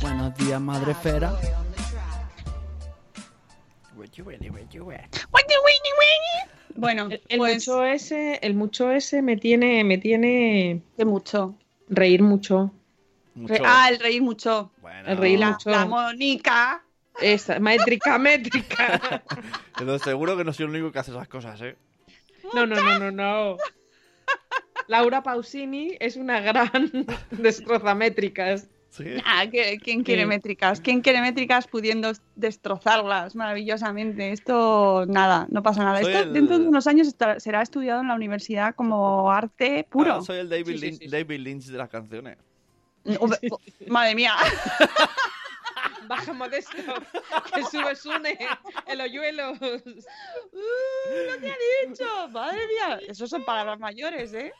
Buenos días, madre esfera. Bueno, El, el pues mucho ese, el mucho ese me tiene, me tiene de mucho. reír mucho. Mucho. Re- ah, el reír mucho. Bueno, el reír La, mucho. la Mónica. Esa, métrica, métrica. Pero seguro que no soy el único que hace esas cosas, ¿eh? No, no, no, no, no. Laura Pausini es una gran destrozamétricas. Ah, ¿qué- ¿Quién quiere Sí. métricas? ¿Quién quiere métricas pudiendo destrozarlas maravillosamente? Esto, nada, no pasa nada. Soy Esto el- dentro de unos años estará- será estudiado en la universidad como arte puro. Ah, soy el David, Sí, sí, Lynch, sí, sí. David Lynch de las canciones. Ube- Madre mía. Baja modesto, que sube Sune, el hoyuelos. Uh, no te ha dicho. Madre mía. Esos son palabras mayores, ¿eh?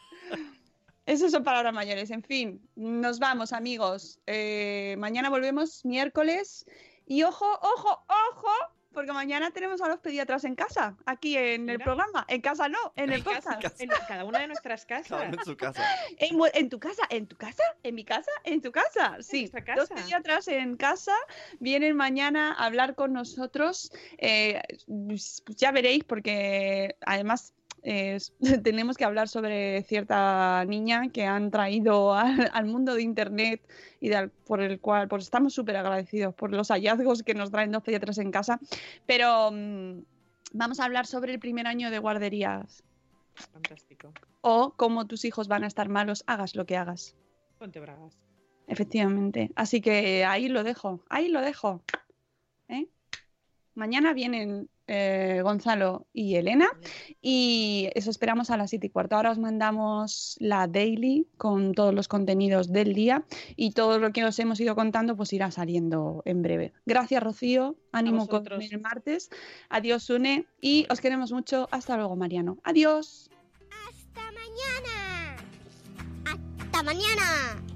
Esos son palabras mayores. En fin, nos vamos, amigos. Eh, mañana volvemos miércoles. Y ojo, ojo, ojo, porque mañana tenemos a los pediatras en casa, aquí en el programa. En casa no, en el En casa, podcast. en cada una de nuestras casas. en su casa. En, tu casa, en tu casa, en mi casa, en tu casa. Sí, casa. pediatras en casa vienen mañana a hablar con nosotros. Eh, ya veréis, porque además eh, tenemos que hablar sobre cierta niña que han traído al, al mundo de Internet y de por el cual pues estamos súper agradecidos por los hallazgos que nos traen dos pediatras en casa. Pero mm, vamos a hablar sobre el primer año de guarderías Fantástico. o cómo tus hijos van a estar malos, hagas lo que hagas. Ponte bragas. Efectivamente. Así que ahí lo dejo, ahí lo dejo. ¿eh? Mañana vienen eh, Gonzalo y Elena y eso esperamos a las 7 y cuarto. Ahora os mandamos la daily con todos los contenidos del día y todo lo que os hemos ido contando pues irá saliendo en breve. Gracias Rocío, ánimo con el martes. Adiós Une y os queremos mucho. Hasta luego Mariano. Adiós. Hasta mañana. Hasta mañana.